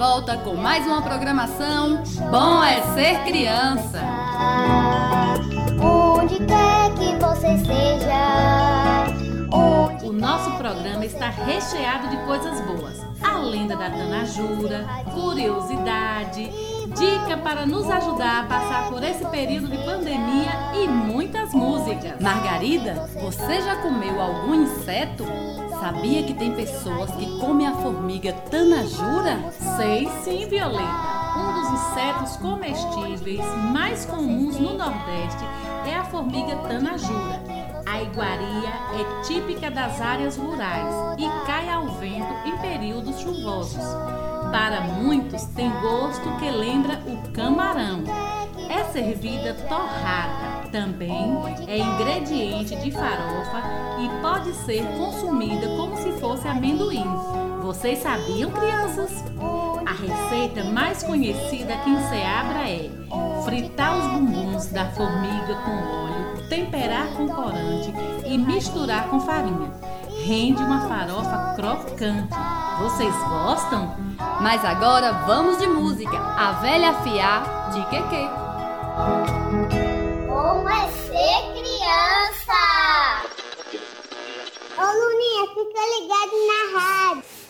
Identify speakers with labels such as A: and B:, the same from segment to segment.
A: volta com mais uma programação. Bom é ser criança.
B: Onde quer que você. Onde
C: O nosso programa está recheado de coisas boas. A lenda da Tanajura, curiosidade, dica para nos ajudar a passar por esse período de pandemia e muitas músicas.
A: Margarida, você já comeu algum inseto? Sabia que tem pessoas que comem a formiga tanajura?
C: Sei sim, Violeta. Um dos insetos comestíveis mais comuns no Nordeste é a formiga tanajura. A iguaria é típica das áreas rurais e cai ao vento em períodos chuvosos. Para muitos, tem gosto que lembra o camarão. É servida torrada. Também é ingrediente de farofa e pode ser consumida como se fosse amendoim. Vocês sabiam, crianças? A receita mais conhecida aqui em Seabra é fritar os bumbuns da formiga com óleo, temperar com corante e misturar com farinha. Rende uma farofa crocante. Vocês gostam?
A: Mas agora vamos de música. A velha fiar de Queque.
B: É ser criança? Ô Luninha, fica ligado na rádio.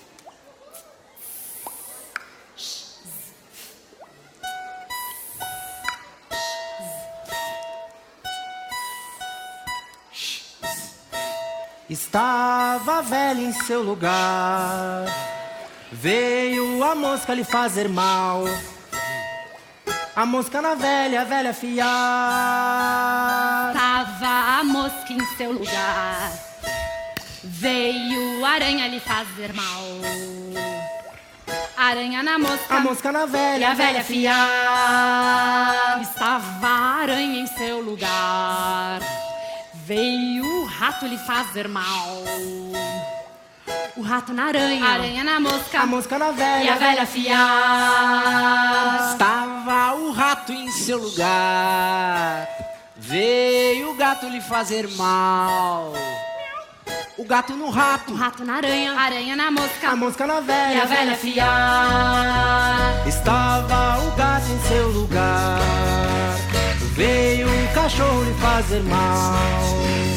D: Estava velha em seu lugar. Veio a mosca lhe fazer mal. A mosca na velha, a velha fiar.
E: Tava a mosca em seu lugar. Veio a aranha lhe fazer mal. Aranha na mosca.
D: A mosca na velha,
E: a velha fiar. Estava a aranha em seu lugar. Veio o rato lhe fazer mal. O rato na aranha. Aranha na mosca.
D: A mosca na
E: E a
D: velha,
E: velha fiar.
F: Estava o rato em seu lugar. Veio o gato lhe fazer mal. O gato no
E: O
F: rato.
E: rato na aranha. Aranha na mosca.
D: a mosca na
E: E a
D: velha,
E: velha fiar.
D: Estava o gato em seu lugar. Veio o cachorro lhe fazer mal.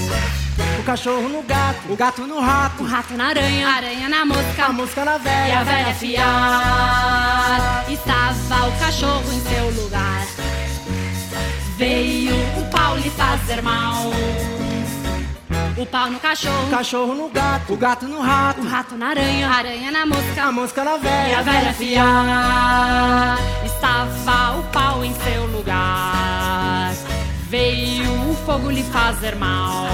D: O cachorro no gato,
F: O gato no
E: O
F: rato.
E: rato na aranha. Aranha na mosca.
D: a mosca na
E: E
D: velha,
E: a velha fiar. Estava o cachorro em seu lugar. Veio o pau lhe fazer mal. O pau no
D: o
E: cachorro.
D: cachorro no gato,
F: O gato no rato.
E: O rato na aranha. Aranha na mosca.
D: a mosca na
E: E a
D: velha,
E: velha fiar. Estava o pau em seu lugar. Veio o fogo lhe fazer mal.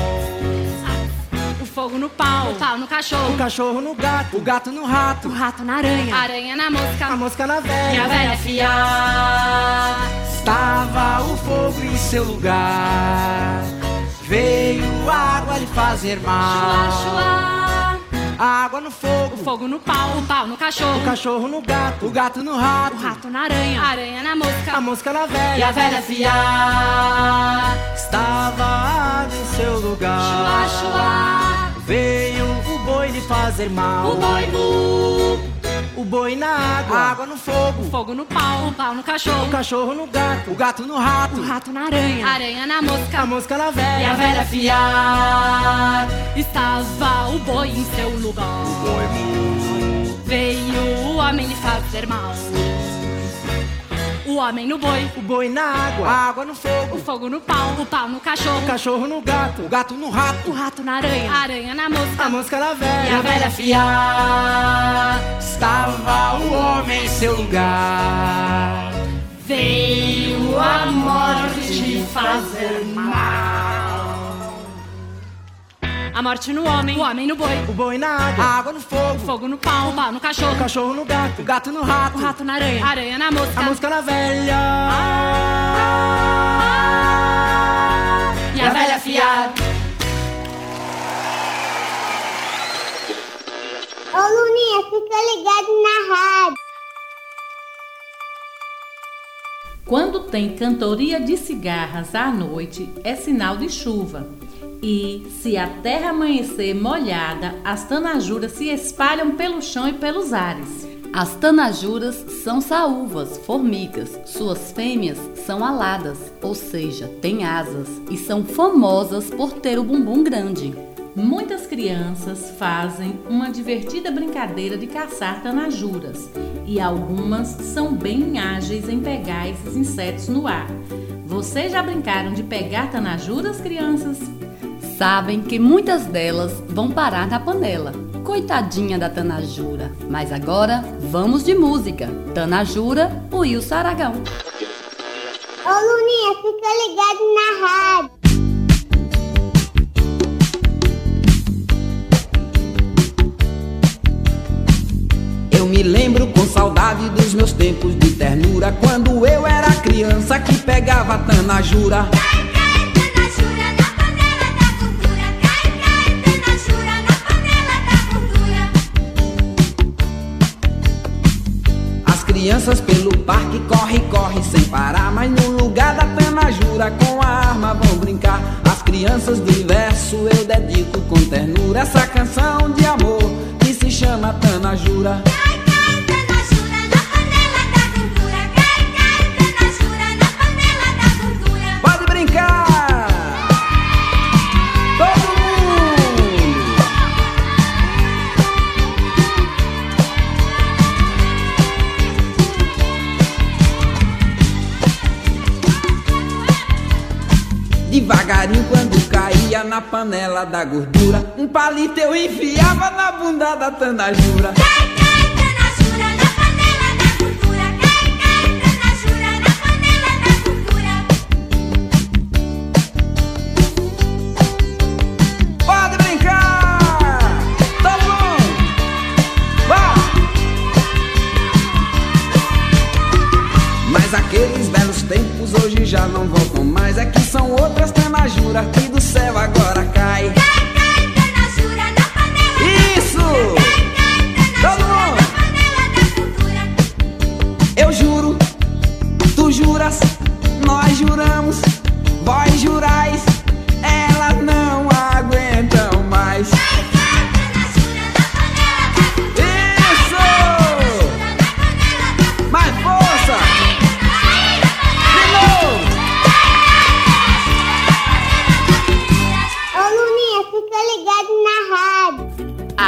E: Fogo no pau. O pau no cachorro.
D: o cachorro no gato,
F: O gato no rato.
E: O rato na aranha. Aranha na mosca.
D: a mosca na
E: E a
D: velha,
E: velha fiar.
F: Estava o fogo em seu lugar. Veio água lhe fazer
E: Chua,
F: mal.
E: chua.
F: A água no fogo.
E: O fogo no pau. O pau no cachorro.
D: o cachorro no gato,
F: O gato no rato.
E: O rato na aranha. Aranha na mosca.
D: a mosca na
E: E a
D: velha,
E: velha fiar.
D: estava a água em seu lugar.
E: Chua, chua.
D: Veio o boi lhe fazer mal.
E: O boi mu.
D: O boi na água,
F: A água no fogo.
E: O fogo no pau. O pau no cachorro.
D: o cachorro no gato,
F: O gato no rato.
E: O rato na aranha. Aranha na mosca.
D: a mosca na
E: E a
D: velha,
E: velha fiar. Estava o boi em seu lugar. Veio o homem lhe fazer mal. O homem no boi.
D: o boi na água,
F: A água no
E: O
F: fogo.
E: fogo no pau. O pau no cachorro.
D: o cachorro no gato,
F: O gato no rato.
E: O rato na aranha. Aranha na mosca.
D: a mosca na
E: E a
D: velha,
E: velha fiar.
F: Estava o homem em seu lugar.
E: Veio a morte fazer mal. A morte no homem. O homem no boi.
D: o boi na
F: A
D: água,
F: água no fogo.
E: Fogo no pau. O pau no
D: o
E: cachorro.
D: cachorro no gato,
F: O gato no
E: O
F: rato.
E: rato na aranha. Aranha na mosca.
D: a mosca na velha.
E: E a velha fiar.
B: Ô Luninha, fica ligado na rádio.
C: Quando tem cantoria de cigarras à noite, é sinal de chuva. E, se a terra amanhecer molhada, as tanajuras se espalham pelo chão e pelos ares.
A: As tanajuras são saúvas, formigas. Suas fêmeas são aladas, ou seja, têm asas, e são famosas por ter o bumbum grande.
C: Muitas crianças fazem uma divertida brincadeira de caçar tanajuras e algumas são bem ágeis em pegar esses insetos no ar. Vocês já brincaram de pegar tanajuras, crianças?
A: Sabem que muitas delas vão parar na panela. Coitadinha da Tanajura. Mas agora vamos de música. Tanajura, o Wilson Aragão.
B: Ô Luninha, fica ligado na rádio.
G: Eu me lembro com saudade dos meus tempos de ternura Quando eu era criança que pegava tanajura crianças pelo parque corre, corre sem parar. Mas no lugar da tanajura com a arma vão brincar. As crianças do verso eu dedico com ternura. Essa canção de amor que se chama tanajura
B: Cai,
G: Devagarinho quando caía na panela da gordura. Um palito eu enfiava na bunda da tanajura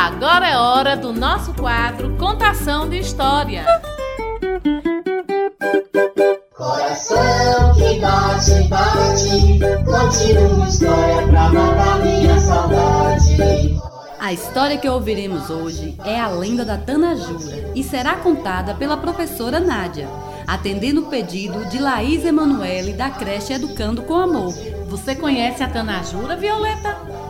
G: Agora
C: é hora do nosso quadro Contação de História.
H: Coração que bate, bate, conte uma história pra matar minha saudade.
A: A história que ouviremos hoje é a lenda da Tanajura e será contada pela professora Nádia, atendendo o pedido de Laís Emanuele da creche Educando com Amor.
C: Você conhece a Tanajura, Violeta?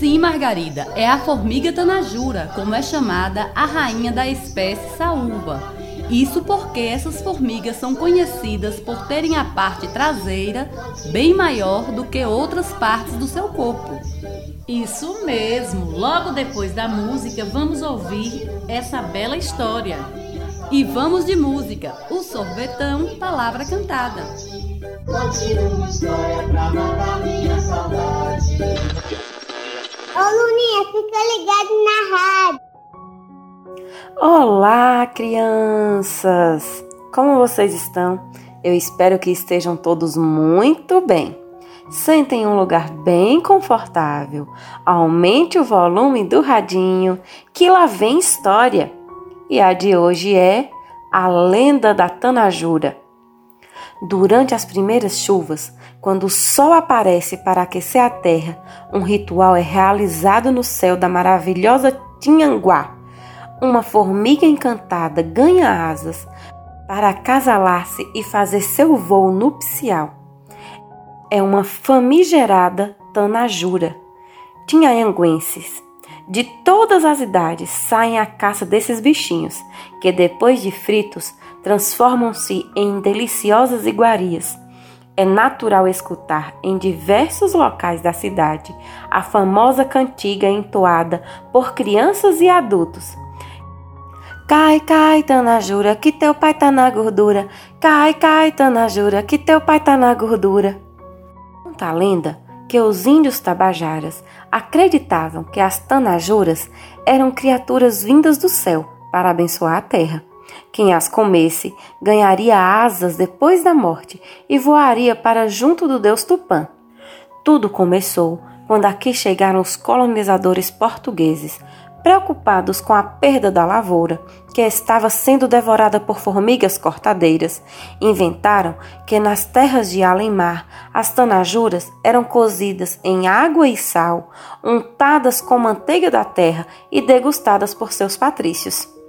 A: Sim, Margarida, é a formiga Tanajura, como é chamada a rainha da espécie saúva. Isso porque essas formigas são conhecidas por terem a parte traseira bem maior do que outras partes do seu corpo.
C: Isso mesmo. Logo depois da música, vamos ouvir essa bela história.
A: E vamos de música, o sorvetão, palavra cantada.
H: Conte uma história pra matar minha saudade.
B: Ô fica ligado na rádio.
I: Olá, crianças! Como vocês estão? Eu espero que estejam todos muito bem. Sentem em um lugar bem confortável. Aumente o volume do radinho, que lá vem história. E a de hoje é A Lenda da Tanajura. Durante as primeiras chuvas, quando o sol aparece para aquecer a terra, um ritual é realizado no céu da maravilhosa Tinhanguá. Uma formiga encantada ganha asas para acasalar-se e fazer seu voo nupcial. É uma famigerada tanajura. Tinhanguenses de todas as idades saem à caça desses bichinhos, que depois de fritos transformam-se em deliciosas iguarias. É natural escutar em diversos locais da cidade a famosa cantiga entoada por crianças e adultos. Cai, cai, Tanajura, que teu pai tá na gordura. Cai, cai, Tanajura, que teu pai tá na gordura. Conta a lenda que os índios tabajaras acreditavam que as tanajuras eram criaturas vindas do céu para abençoar a terra. Quem as comesse ganharia asas depois da morte e voaria para junto do deus Tupã. Tudo começou quando aqui chegaram os colonizadores portugueses, preocupados com a perda da lavoura, que estava sendo devorada por formigas cortadeiras, inventaram que nas terras de além-mar as tanajuras eram cozidas em água e sal, untadas com manteiga da terra e degustadas por seus patrícios.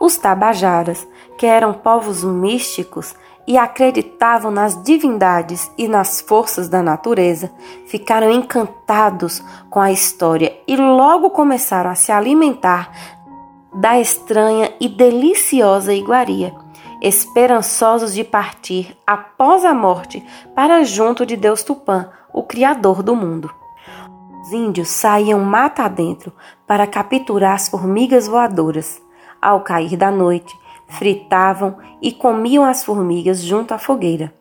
I: Os tabajaras, que eram povos místicos e acreditavam nas divindades e nas forças da natureza, ficaram encantados com a história e logo começaram a se alimentar da estranha e deliciosa iguaria, esperançosos de partir após a morte para junto de Deus Tupã, o Criador do mundo. Os índios saíam mata adentro para capturar as formigas voadoras. Ao cair da noite, fritavam e comiam as formigas junto à fogueira.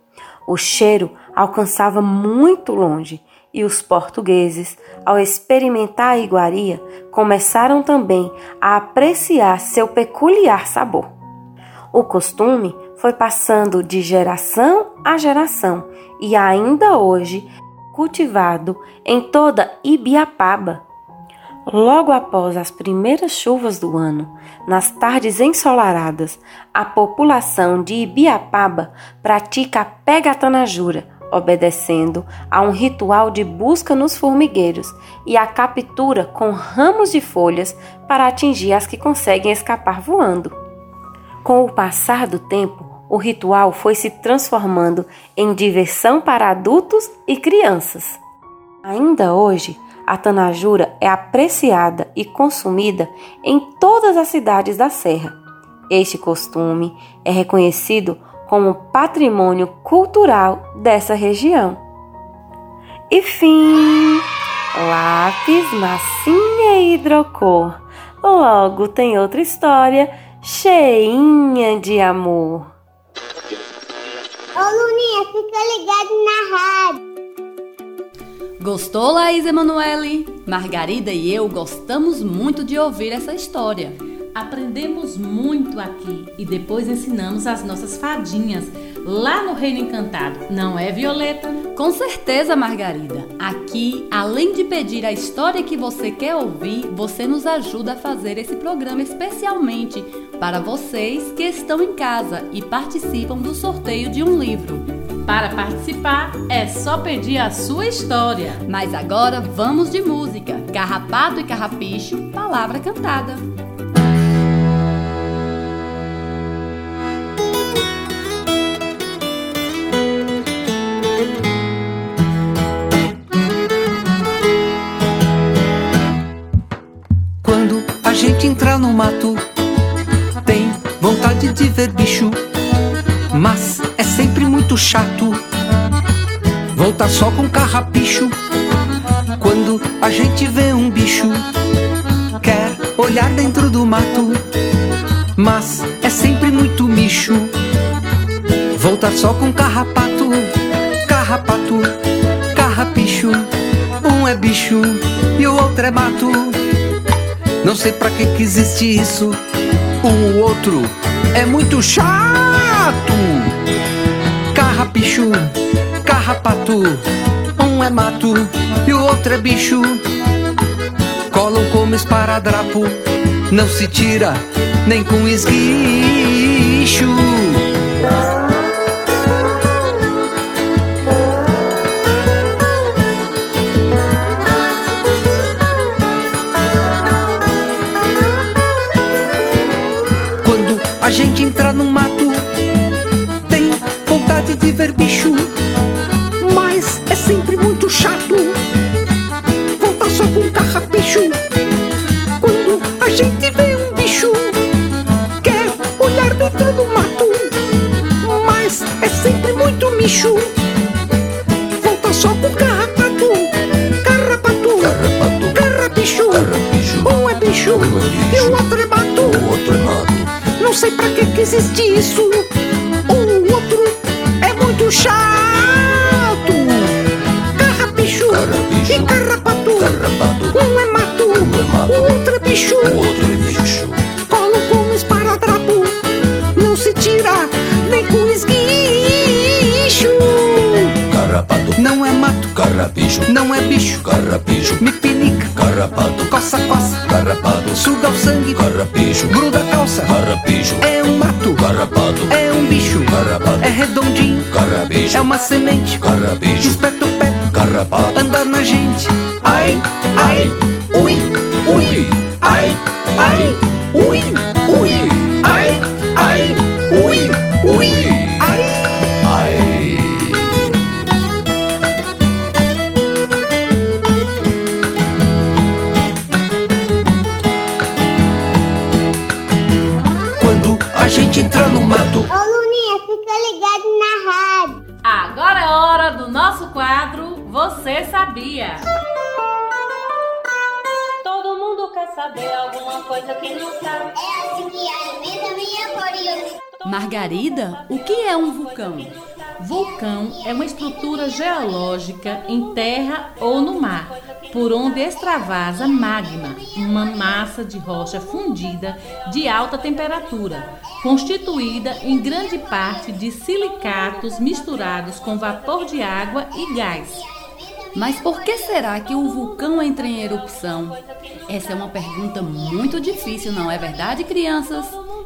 I: O cheiro alcançava muito longe e os portugueses, ao experimentar a iguaria, começaram também a apreciar seu peculiar sabor. O costume foi passando de geração a geração e ainda hoje cultivado em toda Ibiapaba, Logo após as primeiras chuvas do ano, nas tardes ensolaradas, a população de Ibiapaba pratica a pegatanajura, obedecendo a um ritual de busca nos formigueiros e a captura com ramos de folhas para atingir as que conseguem escapar voando. Com o passar do tempo, o ritual foi se transformando em diversão para adultos e crianças. Ainda hoje, a tanajura é apreciada e consumida em todas as cidades da Serra. Este costume é reconhecido como patrimônio cultural dessa região. E fim! Lápis, massinha e hidrocor. Logo tem outra história cheinha de amor.
B: Ô Luninha, fica ligado na rádio.
A: Gostou, Laís Emanuele? Margarida e eu gostamos muito de ouvir essa história.
C: Aprendemos muito aqui e depois ensinamos as nossas fadinhas lá no Reino Encantado, não é, Violeta?
A: Com certeza, Margarida. Aqui, além de pedir a história que você quer ouvir, você nos ajuda a fazer esse programa especialmente para vocês que estão em casa e participam do sorteio de um livro.
C: Para participar, é só pedir a sua história.
A: Mas agora vamos de música. Carrapato e Carrapicho, palavra cantada.
F: Quando a gente entra no mato, tem vontade de ver chato voltar só com carrapicho. Quando a gente vê um bicho, quer olhar dentro do mato, mas é sempre muito micho. Voltar só com carrapato, carrapato, carrapicho. Um é bicho e o outro é mato. Não sei pra que que existe isso. O outro é muito chato. Carrapicho, carrapato. Um é mato e o outro é bicho. Colam como esparadrapo. Não se tira nem com esguicho. Vontade de ver bicho, mas é sempre muito chato. Voltar só com carrapicho. Quando a gente vê um bicho, quer olhar dentro do mato, mas é sempre muito micho. Voltar só com carrapato, carrapato, carrapato, carrapicho. Um é bicho, e o outro é mato. Não sei pra que que existe isso muito chato. Carrapicho, e carrapato. Um é mato. É é o outro é bicho. Colo
J: com um esparadrapo. Não se tira nem com esguicho.
K: Carrapato.
F: Não é mato. Carrapicho. Não é bicho.
K: Carrapicho.
F: Me pinica.
K: Carrapato.
F: Coça, coça.
K: Carrapato.
F: Suga o sangue.
K: Carrapicho.
F: Gruda a calça.
K: Carrapicho.
F: É um mato.
K: Carrapato.
F: É um bicho,
K: carrapato,
F: é redondinho, é uma semente,
K: carrapicho,
F: espeta o pé,
K: carrapato,
F: anda na gente, ai, ai, ui, ui, ai, ai,
L: Todo mundo quer saber alguma coisa que não sabe.
B: É assim que alimenta minha curiosidade.
A: Margarida, o que é um vulcão?
C: Vulcão é uma estrutura geológica em terra ou no mar, por onde extravasa magma, uma massa de rocha fundida de alta temperatura, constituída em grande parte de silicatos misturados com vapor de água e gás.
A: Mas por que será que o vulcão entra em erupção? Essa é uma pergunta muito difícil, não é verdade, crianças?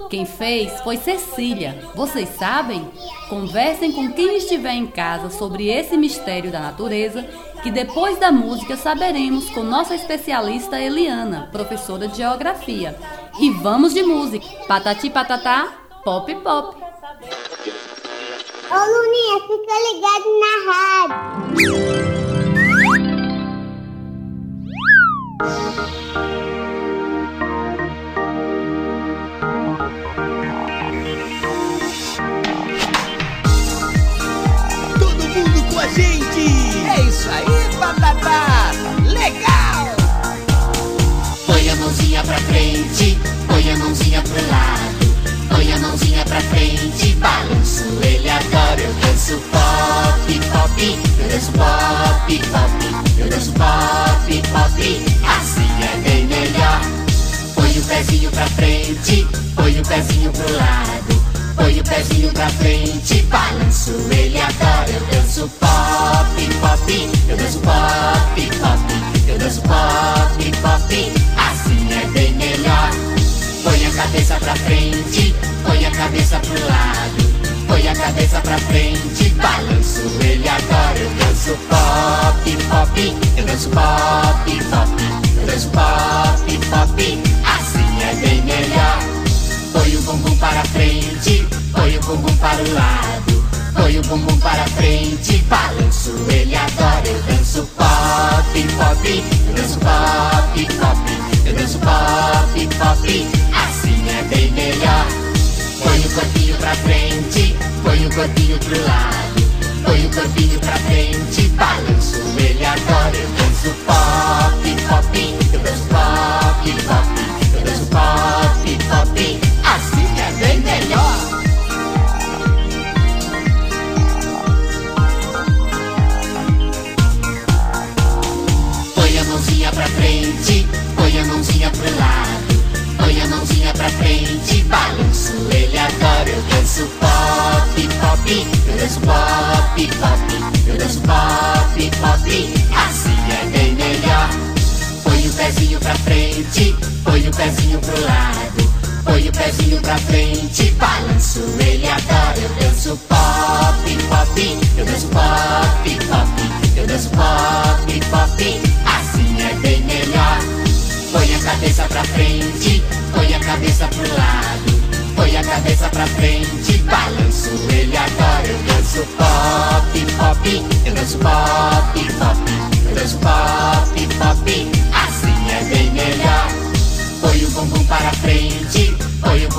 A: Quem fez foi Cecília. Vocês sabem? Conversem com quem estiver em casa sobre esse mistério da natureza, que depois da música saberemos com nossa especialista Eliana, professora de geografia. E vamos de música. Patati patatá, pop pop.
B: Ô Luninha, fica ligado na rádio.
M: Gente!
F: é isso aí, batata, legal!
N: Põe a mãozinha pra frente, põe a mãozinha pro lado. Põe a mãozinha pra frente, balanço ele adora. Eu danço pop, pop, eu danço pop, pop. Eu danço pop, pop, assim é bem melhor. Põe o pezinho pra frente, põe o pezinho pro lado. Põe o pezinho pra frente, balanço ele pra frente, põe a cabeça pro lado. Põe a cabeça pra frente, balanço ele adora. Eu danço pop, pop, eu danço pop, pop. Eu danço pop, pop, assim é bem melhor. Põe o bumbum para frente, põe o bumbum para o lado. Põe o bumbum para frente, balanço ele adora. Eu danço pop, pop, eu danço pop, pop. Eu danço pop, pop, assim bem melhor. Põe o corpinho pra frente, põe o corpinho pro lado. Põe o corpinho pra frente, balanço ele adora. Eu danço pop,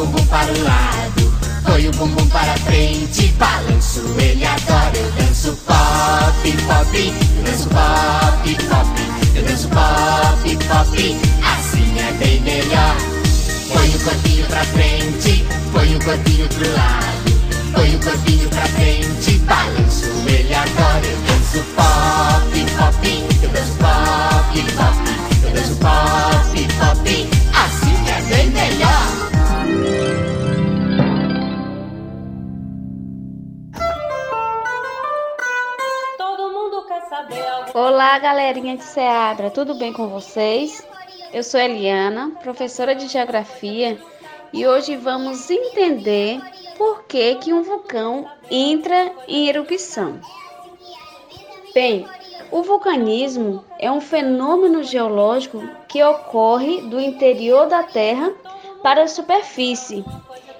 N: bumbum para o lado. Põe o bumbum para frente, balanço ele adora. Eu danço pop, pop, eu danço pop, pop. Eu danço pop, pop, assim é bem melhor. Põe o corpinho pra frente, põe o corpinho pro lado. Põe o corpinho pra frente, balanço ele adora. Eu danço pop, pop, eu danço pop, pop. Eu danço pop,
O: Olá, galerinha de Seabra, tudo bem com vocês? Eu sou Eliana, professora de Geografia, e hoje vamos entender por que, que um vulcão entra em erupção. Bem, o vulcanismo é um fenômeno geológico que ocorre do interior da Terra para a superfície.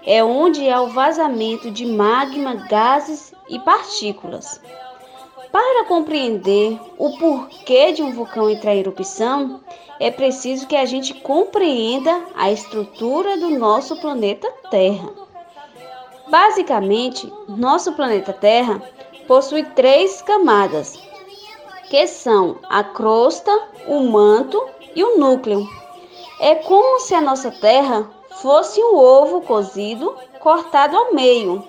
O: É onde há o vazamento de magma, gases e partículas. Para compreender o porquê de um vulcão entrar em erupção, é preciso que a gente compreenda a estrutura do nosso planeta Terra. Basicamente, nosso planeta Terra possui três camadas, que são a crosta, o manto e o núcleo. É como se a nossa Terra fosse um ovo cozido cortado ao meio,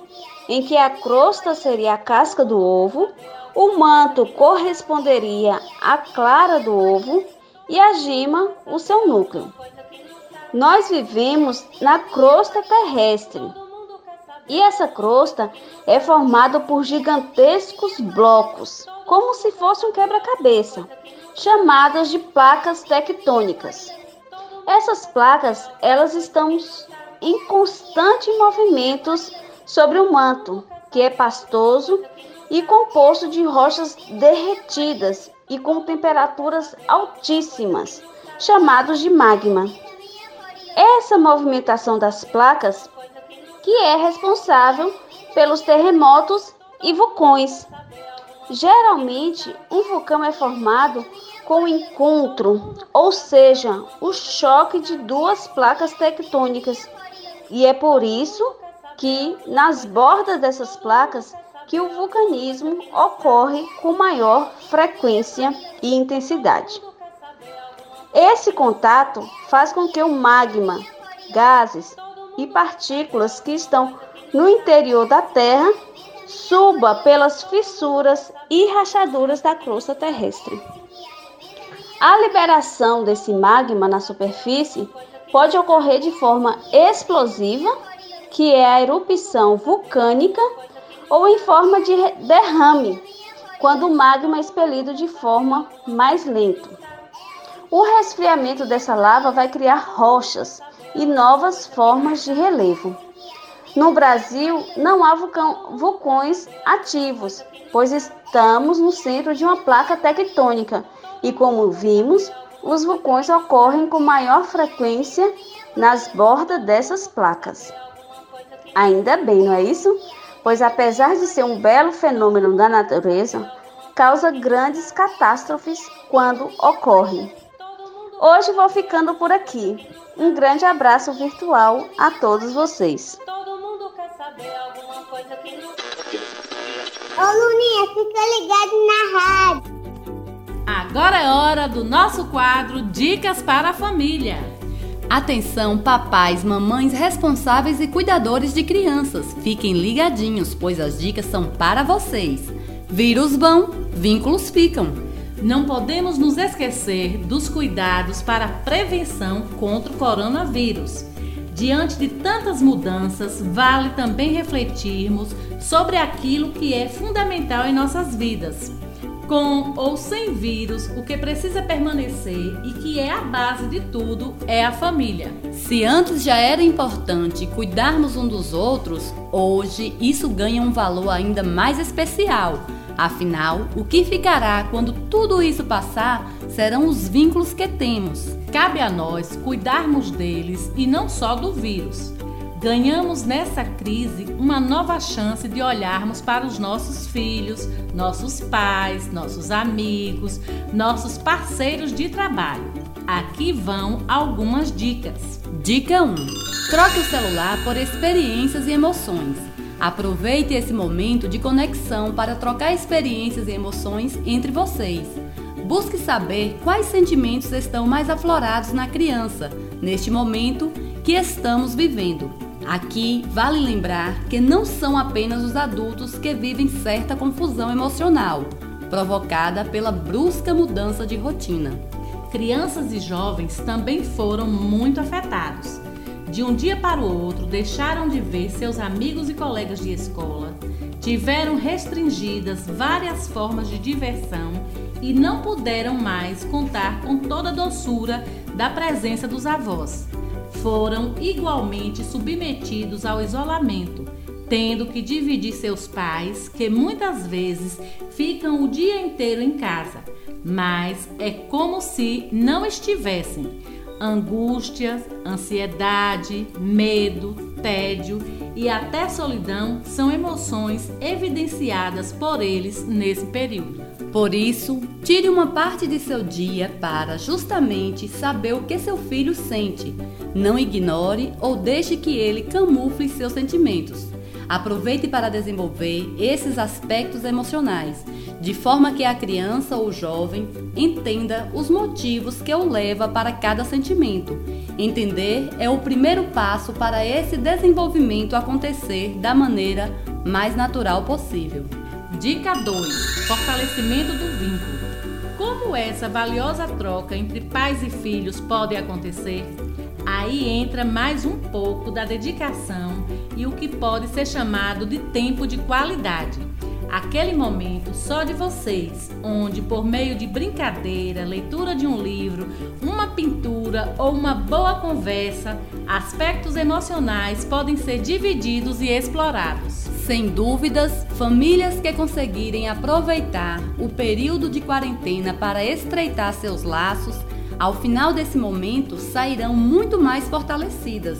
O: em que a crosta seria a casca do ovo, o manto corresponderia à clara do ovo e a gema o seu núcleo. Nós vivemos na crosta terrestre. E essa crosta é formada por gigantescos blocos, como se fosse um quebra-cabeça, chamadas de placas tectônicas. Essas placas, elas estão em constante movimentos sobre o manto, que é pastoso e composto de rochas derretidas e com temperaturas altíssimas, chamados de magma. Essa movimentação das placas que é responsável pelos terremotos e vulcões. Geralmente, um vulcão é formado com o encontro, ou seja, o choque de duas placas tectônicas. E é por isso que nas bordas dessas placas que o vulcanismo ocorre com maior frequência e intensidade. Esse contato faz com que o magma, gases e partículas que estão no interior da Terra suba pelas fissuras e rachaduras da crosta terrestre. A liberação desse magma na superfície pode ocorrer de forma explosiva, que é a erupção vulcânica ou em forma de derrame, quando o magma é expelido de forma mais lenta. O resfriamento dessa lava vai criar rochas e novas formas de relevo. No Brasil, não há vulcão, vulcões ativos, pois estamos no centro de uma placa tectônica e, como vimos, os vulcões ocorrem com maior frequência nas bordas dessas placas. Ainda bem, não é isso? Pois apesar de ser um belo fenômeno da natureza, causa grandes catástrofes quando ocorre. Hoje vou ficando por aqui. Um grande abraço virtual a todos vocês.
B: Ô Luninha, fica ligado na rádio.
C: Agora é hora do nosso quadro Dicas para a Família.
A: Atenção, papais, mamães responsáveis e cuidadores de crianças. Fiquem ligadinhos, pois as dicas são para vocês. Vírus vão, vínculos ficam.
C: Não podemos nos esquecer dos cuidados para a prevenção contra o coronavírus. Diante de tantas mudanças, vale também refletirmos sobre aquilo que é fundamental em nossas vidas. Com ou sem vírus, o que precisa permanecer e que é a base de tudo é a família.
A: Se antes já era importante cuidarmos um dos outros, hoje isso ganha um valor ainda mais especial. Afinal, o que ficará quando tudo isso passar serão os vínculos que temos.
C: Cabe a nós cuidarmos deles e não só do vírus. Ganhamos nessa crise uma nova chance de olharmos para os nossos filhos, nossos pais, nossos amigos, nossos parceiros de trabalho. Aqui vão algumas dicas.
A: Dica 1: Troque o celular por experiências e emoções. Aproveite esse momento de conexão para trocar experiências e emoções entre vocês. Busque saber quais sentimentos estão mais aflorados na criança neste momento que estamos vivendo. Aqui vale lembrar que não são apenas os adultos que vivem certa confusão emocional, provocada pela brusca mudança de rotina.
C: Crianças e jovens também foram muito afetados. De um dia para o outro, deixaram de ver seus amigos e colegas de escola, tiveram restringidas várias formas de diversão e não puderam mais contar com toda a doçura da presença dos avós. Foram igualmente submetidos ao isolamento, tendo que dividir seus pais, que muitas vezes ficam o dia inteiro em casa, mas é como se não estivessem. Angústia, ansiedade, medo, tédio e até solidão são emoções evidenciadas por eles nesse período.
A: Por isso, tire uma parte de seu dia para justamente saber o que seu filho sente. Não ignore ou deixe que ele camufle seus sentimentos. Aproveite para desenvolver esses aspectos emocionais, de forma que a criança ou jovem entenda os motivos que o leva para cada sentimento. Entender é o primeiro passo para esse desenvolvimento acontecer da maneira mais natural possível.
C: Dica 2: Fortalecimento do vínculo. Como essa valiosa troca entre pais e filhos pode acontecer? Aí entra mais um pouco da dedicação e o que pode ser chamado de tempo de qualidade. Aquele momento só de vocês, onde por meio de brincadeira, leitura de um livro, uma pintura ou uma boa conversa, aspectos emocionais podem ser divididos e explorados.
A: Sem dúvidas, famílias que conseguirem aproveitar o período de quarentena para estreitar seus laços, ao final desse momento sairão muito mais fortalecidas.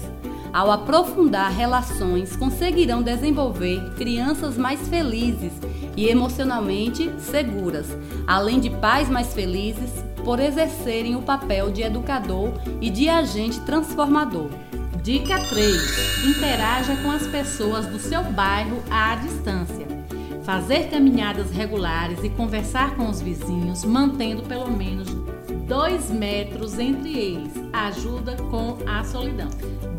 A: Ao aprofundar relações, conseguirão desenvolver crianças mais felizes e emocionalmente seguras, além de pais mais felizes por exercerem o papel de educador e de agente transformador.
C: Dica 3: Interaja com as pessoas do seu bairro à distância. Fazer caminhadas regulares e conversar com os vizinhos, mantendo pelo menos 2 metros entre eles, ajuda com a solidão.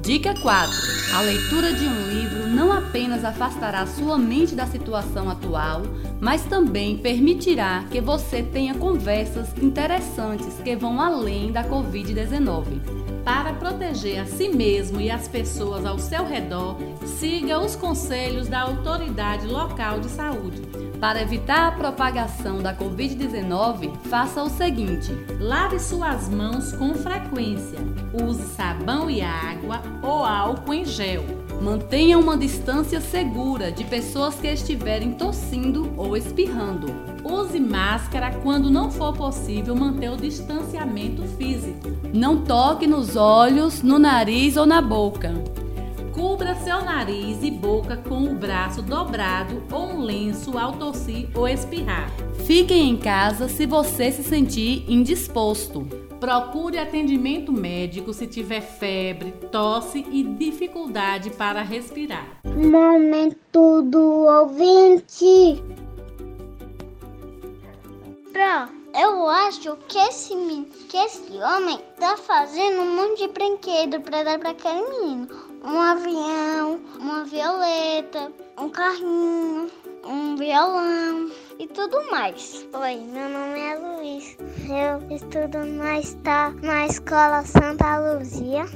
A: Dica 4: A leitura de um livro não apenas afastará sua mente da situação atual, mas também permitirá que você tenha conversas interessantes que vão além da Covid-19.
C: Para proteger a si mesmo e as pessoas ao seu redor, siga os conselhos da autoridade local de saúde.
A: Para evitar a propagação da Covid-19, faça o seguinte:
C: lave suas mãos com frequência. Use sabão e água ou álcool em gel.
A: Mantenha uma distância segura de pessoas que estiverem tossindo ou espirrando.
C: Use máscara quando não for possível manter o distanciamento físico.
A: Não toque nos olhos, no nariz ou na boca.
C: Cubra seu nariz e boca com o braço dobrado ou um lenço ao tossir ou espirrar.
A: Fiquem em casa se você se sentir indisposto.
C: Procure atendimento médico se tiver febre, tosse e dificuldade para respirar.
P: Momento do ouvinte. Pro, eu acho que esse, que esse homem tá fazendo um monte de brinquedo pra dar pra aquele menino. Um avião, uma violeta, um carrinho, um violão e tudo mais. Oi, meu nome é Luiz. Eu estudo na, esta, na escola Santa Luzia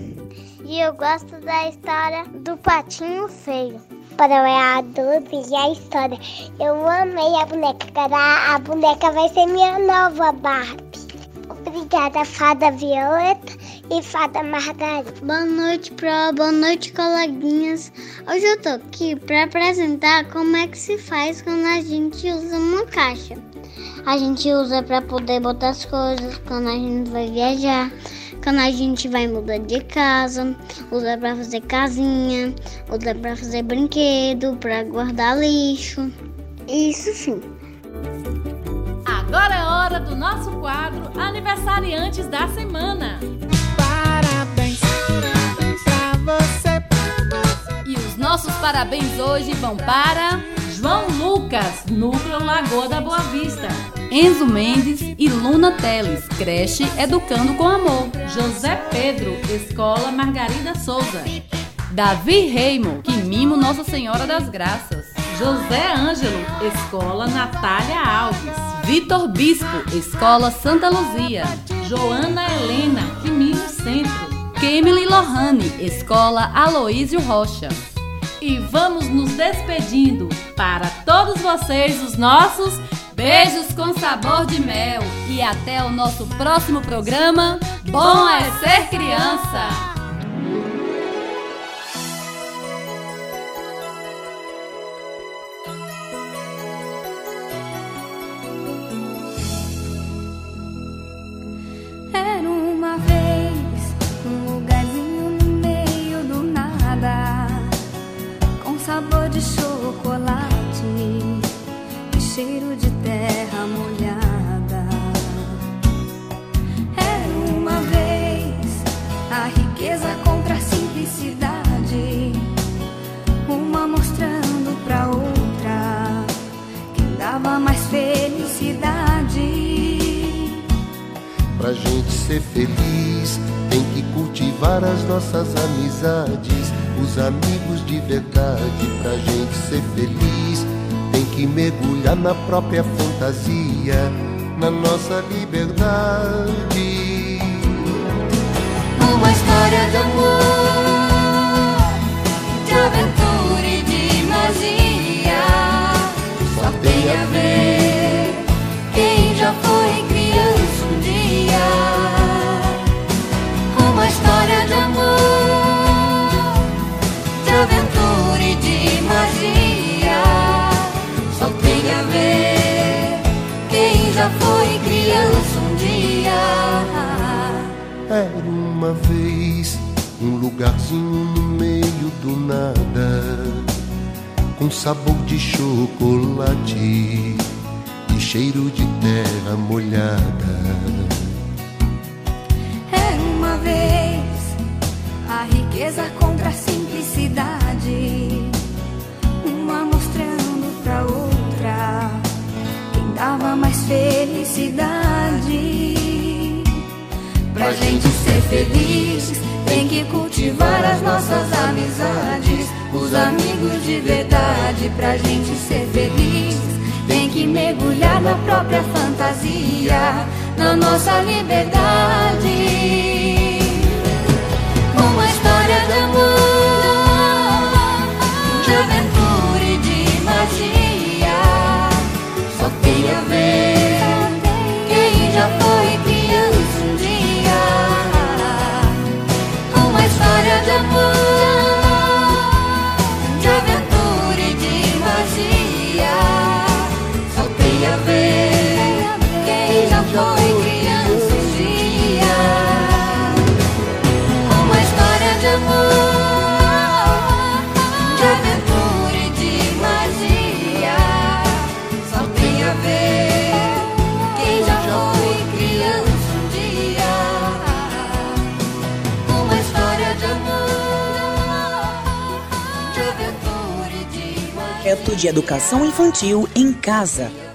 P: e eu gosto da história do Patinho Feio. Para eu é adulto e a história. Eu amei a boneca. A boneca vai ser minha nova Barbie. Obrigada, Fada Violeta e Fada Margarida. Boa noite, Pro. Boa noite, coleguinhas. Hoje eu tô aqui para apresentar como é que se faz quando a gente usa uma caixa. A gente usa para poder botar as coisas quando a gente vai viajar, quando a gente vai mudar de casa, usa para fazer casinha, usa para fazer brinquedo, para guardar lixo. Isso sim.
C: Agora é hora do nosso quadro Aniversariantes da Semana.
D: Parabéns, parabéns pra você.
A: E os nossos parabéns hoje vão para
C: João Lucas, Núcleo Lagoa da Boa Vista.
A: Enzo Mendes e Luna Teles, creche Educando com Amor.
C: José Pedro, Escola Margarida Souza.
A: Davi Reimo, que mimo Nossa Senhora das Graças.
C: José Ângelo, Escola Natália Alves.
A: Vitor Bispo, Escola Santa Luzia.
C: Joana Helena, Quimino Centro.
A: Kemily Lohane, Escola Aloísio Rocha.
C: E vamos nos despedindo. Para todos vocês, os nossos
A: Beijos com sabor de mel. E até o nosso próximo programa. Bom é ser criança!
Q: Própria fantasia, na nossa liberdade.
R: Uma história de amor, de aventura e de magia. Só tem a ver
Q: Era uma vez um lugarzinho no meio do nada, com sabor de chocolate e cheiro de terra molhada.
R: Era uma vez a riqueza contra a simplicidade, uma mostrando pra outra quem dava mais felicidade. Pra gente ser feliz, tem que cultivar as nossas amizades, os amigos de verdade. Pra gente ser feliz, tem que mergulhar na própria fantasia, na nossa liberdade. Uma história de amor, de aventura e de magia. Só tem a ver
S: de Educação Infantil em Casa.